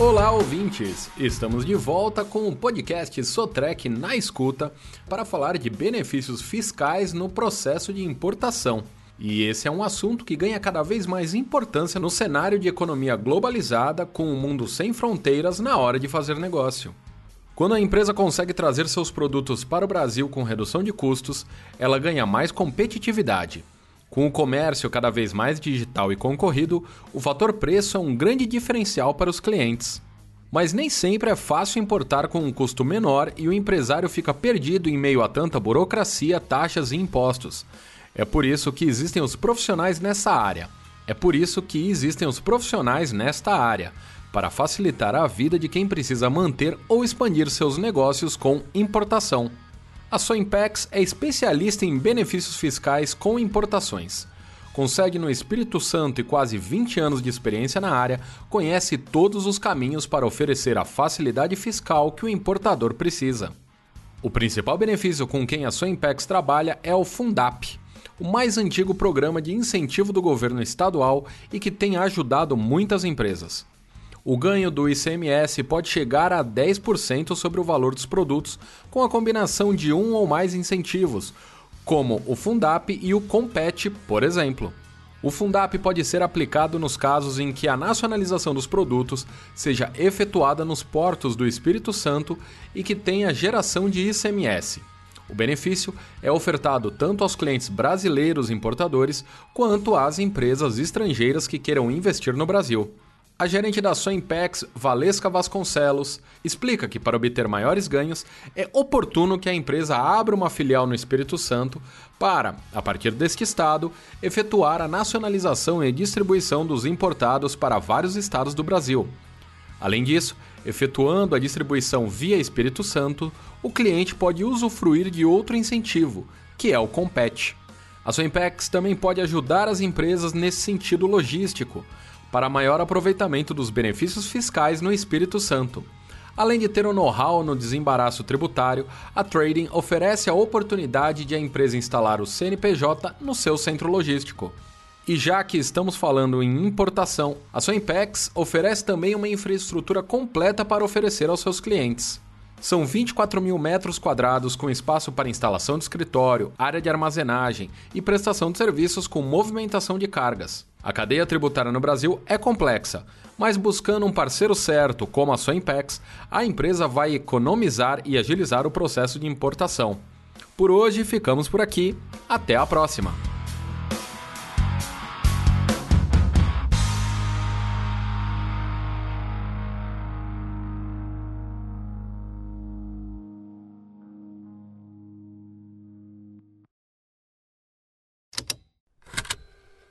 Olá, ouvintes! Estamos de volta com o podcast Sotrec na escuta para falar de benefícios fiscais no processo de importação. E esse é um assunto que ganha cada vez mais importância no cenário de economia globalizada com o um mundo sem fronteiras na hora de fazer negócio. Quando a empresa consegue trazer seus produtos para o Brasil com redução de custos, ela ganha mais competitividade. Com o comércio cada vez mais digital e concorrido, o fator preço é um grande diferencial para os clientes. Mas nem sempre é fácil importar com um custo menor e o empresário fica perdido em meio a tanta burocracia, taxas e impostos. É por isso que existem os profissionais nessa área. É por isso que existem os profissionais nesta área para facilitar a vida de quem precisa manter ou expandir seus negócios com importação. A Soimpex é especialista em benefícios fiscais com importações. Consegue no Espírito Santo e quase 20 anos de experiência na área, conhece todos os caminhos para oferecer a facilidade fiscal que o importador precisa. O principal benefício com quem a Soimpex trabalha é o Fundap, o mais antigo programa de incentivo do governo estadual e que tem ajudado muitas empresas. O ganho do ICMS pode chegar a 10% sobre o valor dos produtos, com a combinação de um ou mais incentivos, como o Fundap e o Compete, por exemplo. O Fundap pode ser aplicado nos casos em que a nacionalização dos produtos seja efetuada nos portos do Espírito Santo e que tenha geração de ICMS. O benefício é ofertado tanto aos clientes brasileiros importadores quanto às empresas estrangeiras que queiram investir no Brasil. A gerente da Soimpex, Valesca Vasconcelos, explica que para obter maiores ganhos é oportuno que a empresa abra uma filial no Espírito Santo para, a partir deste estado, efetuar a nacionalização e distribuição dos importados para vários estados do Brasil. Além disso, efetuando a distribuição via Espírito Santo, o cliente pode usufruir de outro incentivo, que é o Compete. A Soimpex também pode ajudar as empresas nesse sentido logístico, para maior aproveitamento dos benefícios fiscais no Espírito Santo. Além de ter o um know-how no desembaraço tributário, a Trading oferece a oportunidade de a empresa instalar o CNPJ no seu centro logístico. E já que estamos falando em importação, a Soimpex oferece também uma infraestrutura completa para oferecer aos seus clientes. São 24 mil metros quadrados com espaço para instalação de escritório, área de armazenagem e prestação de serviços com movimentação de cargas. A cadeia tributária no Brasil é complexa, mas buscando um parceiro certo, como a Soimpex, a empresa vai economizar e agilizar o processo de importação. Por hoje ficamos por aqui, até a próxima!